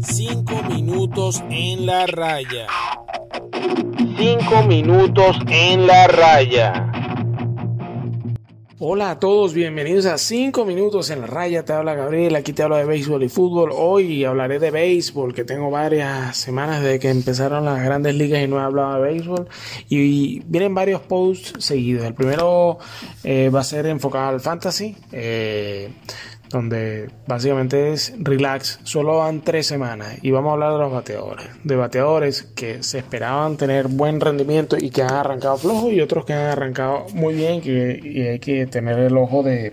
Cinco minutos en la raya. Cinco minutos en la raya. Hola a todos, bienvenidos a 5 minutos en la raya. Te habla Gabriel, aquí te hablo de béisbol y fútbol. Hoy hablaré de béisbol, que tengo varias semanas desde que empezaron las grandes ligas y no he hablado de béisbol. Y vienen varios posts seguidos. El primero eh, va a ser enfocado al fantasy. Eh, donde básicamente es relax, solo van tres semanas y vamos a hablar de los bateadores, de bateadores que se esperaban tener buen rendimiento y que han arrancado flojo y otros que han arrancado muy bien y hay que tener el ojo de,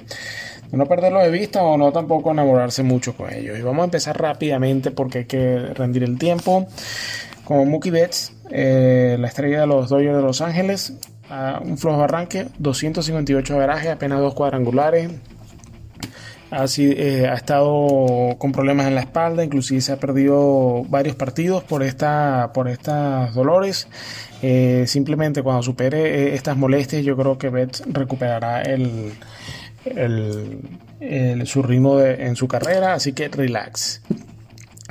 no perderlo de vista o no tampoco enamorarse mucho con ellos. Y vamos a empezar rápidamente porque hay que rendir el tiempo. Como Mookie Betts, eh, la estrella de los Dodgers de Los Ángeles, un flojo arranque, 258 veraje, apenas dos cuadrangulares, ha, eh, ha, estado con problemas en la espalda, inclusive se ha perdido varios partidos por, esta, por estas dolores. Eh, simplemente cuando supere eh, estas molestias, yo creo que Betts recuperará el, el, su ritmo en su carrera, así que relax.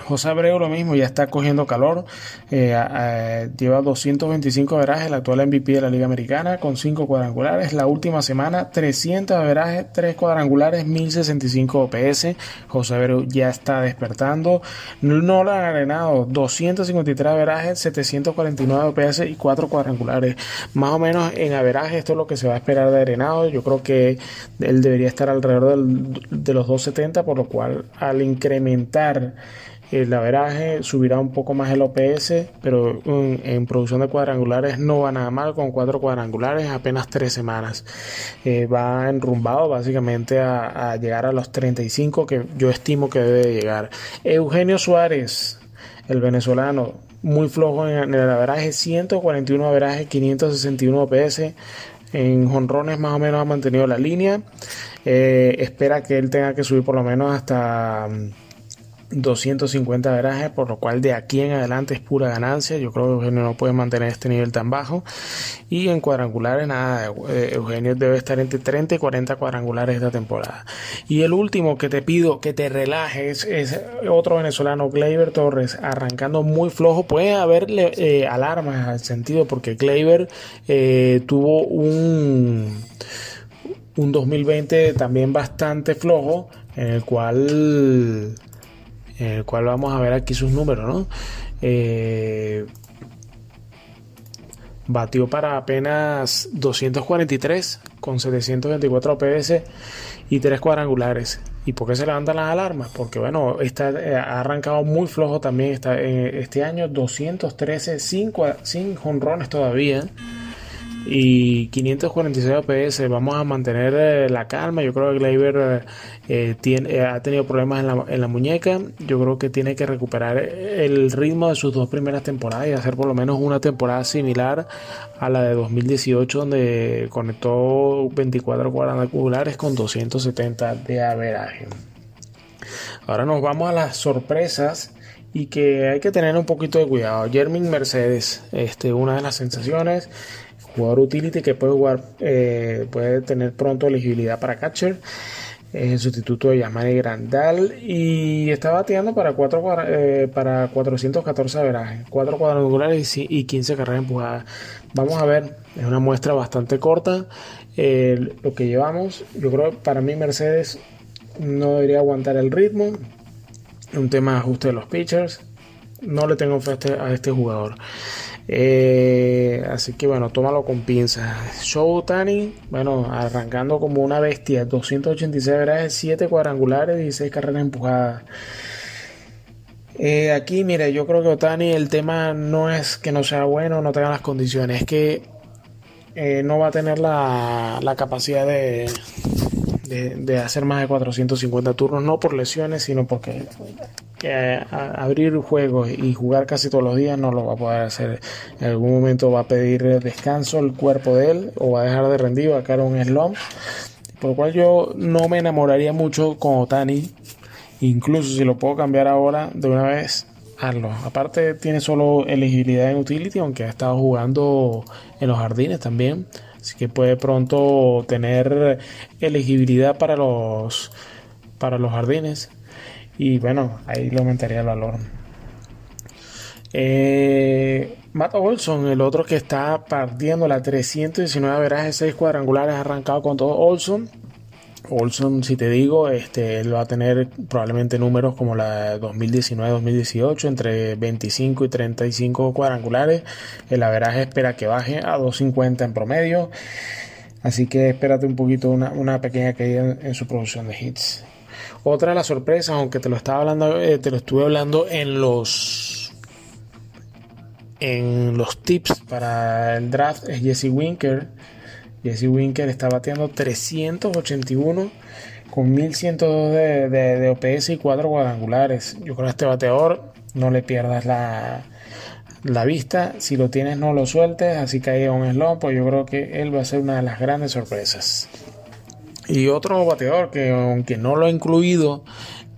José Abreu lo mismo, ya está cogiendo calor. Eh, lleva 225 verajes, el actual MVP de la Liga Americana, con 5 cuadrangulares. La última semana, 300 verajes, 3 cuadrangulares, 1065 OPS. José Abreu ya está despertando. No lo han arenado, 253 verajes, 749 OPS y 4 cuadrangulares. Más o menos en averaje, esto es lo que se va a esperar de arenado. Yo creo que él debería estar alrededor de los 270, por lo cual al incrementar el averaje subirá un poco más el OPS, pero en, producción de cuadrangulares no va nada mal con cuatro cuadrangulares apenas tres semanas. Eh, va enrumbado básicamente a, llegar a los 35 que yo estimo que debe llegar. Eugenio Suárez, el venezolano, muy flojo en, el averaje, 141 averaje, 561 OPS. En jonrones más o menos ha mantenido la línea. Eh, espera que él tenga que subir por lo menos hasta 250 verajes, por lo cual de aquí en adelante es pura ganancia. Yo creo que Eugenio no puede mantener este nivel tan bajo. Y en cuadrangulares, nada, eh, Eugenio debe estar entre 30 y 40 cuadrangulares esta temporada. Y el último que te pido que te relajes es otro venezolano, Gleyber Torres, arrancando muy flojo. Puede haberle eh, alarmas al sentido, porque Gleyber eh, tuvo un, un 2020 también bastante flojo, en el cual en el cual vamos a ver aquí sus números, ¿no? Eh, batió para apenas 243 con 724 OPS y 3 cuadrangulares. ¿Y por qué se levantan las alarmas? Porque bueno, está, eh, ha arrancado muy flojo también está, eh, este año, 213 sin, sin jonrones todavía y 546 OPS. Vamos a mantener eh, la calma. Yo creo que Gleyber eh, eh, ha tenido problemas en la, en la, muñeca. Yo creo que tiene que recuperar el ritmo de sus dos primeras temporadas y hacer por lo menos una temporada similar a la de 2018, donde conectó 24 cuadrangulares con 270 de averaje. Ahora nos vamos a las sorpresas y que hay que tener un poquito de cuidado. Jermin Mercedes, este, una de las sensaciones, jugador utility que puede jugar, eh, puede tener pronto elegibilidad para catcher. Es el sustituto de Yamani Grandal y está bateando para, 4, eh, para 414 averajes, 4 cuadrangulares y 15 carreras empujadas. Vamos a ver, es una muestra bastante corta eh, lo que llevamos. Yo creo que para mí Mercedes no debería aguantar el ritmo. Un tema de ajuste de los pitchers. No le tengo fe a este, a este jugador. Eh, así que bueno, tómalo con pinzas. Show Tani, bueno, arrancando como una bestia, 286 verajes, 7 cuadrangulares, 16 carreras empujadas. Eh, aquí, mire, yo creo que Otani el tema no es que no sea bueno, no tenga las condiciones, es que eh, no va a tener la, la capacidad de, de, hacer más de 450 turnos, no por lesiones, sino porque abrir juegos y jugar casi todos los días no lo va a poder hacer. En algún momento va a pedir descanso el cuerpo de él o va a dejar de rendir, va a caer un slump. Por lo cual yo no me enamoraría mucho con Otani. Incluso si lo puedo cambiar ahora de una vez, hazlo. Aparte tiene solo elegibilidad en utility, aunque ha estado jugando en los jardines también. Así que puede pronto tener elegibilidad para los para los jardines. Y bueno, ahí le aumentaría el valor. Eh, Matt Olson, el otro que está partiendo la 319 veraje, 6 cuadrangulares, arrancado con todo Olson. Olson, si te digo, este, él va a tener probablemente números como la 2019-2018, entre 25 y 35 cuadrangulares. El averaje espera que baje a 250 en promedio. Así que espérate un poquito, una, pequeña caída en, su producción de hits. Otra de las sorpresas, aunque te lo estaba hablando, eh, te lo estuve hablando en los en los tips para el draft, es Jesse Winker Jesse Winker está bateando 381 con 1102 de, de, OPS y 4 cuadrangulares. Yo creo que este bateador no le pierdas la, la vista. Si lo tienes, no lo sueltes. Así que ahí un slump, pues yo creo que él va a ser una de las grandes sorpresas. Y otro bateador que, aunque no lo he incluido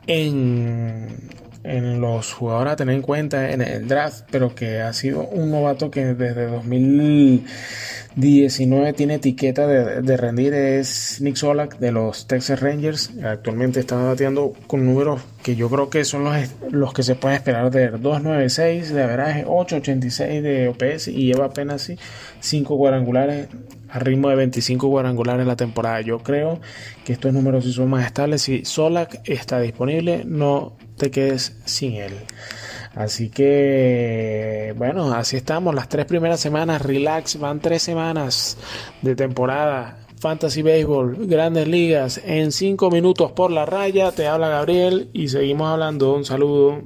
en, en los jugadores a tener en cuenta en el draft, pero que ha sido un novato que desde 2000 19 tiene etiqueta de, rendir, es Nick Solak de los Texas Rangers. Actualmente está bateando con números que yo creo que son los, los que se pueden esperar de 2.96 de averaje, 8.86 de OPS y lleva apenas 5 cuadrangulares a ritmo de 25 cuadrangulares en la temporada. Yo creo que estos números sí son más estables. Si Solak está disponible, no te quedes sin él. Así que, bueno, así estamos. Las tres primeras semanas, relax, van tres semanas de temporada. Fantasy Baseball, grandes ligas, en cinco minutos por la raya. Te habla Gabriel y seguimos hablando. Un saludo.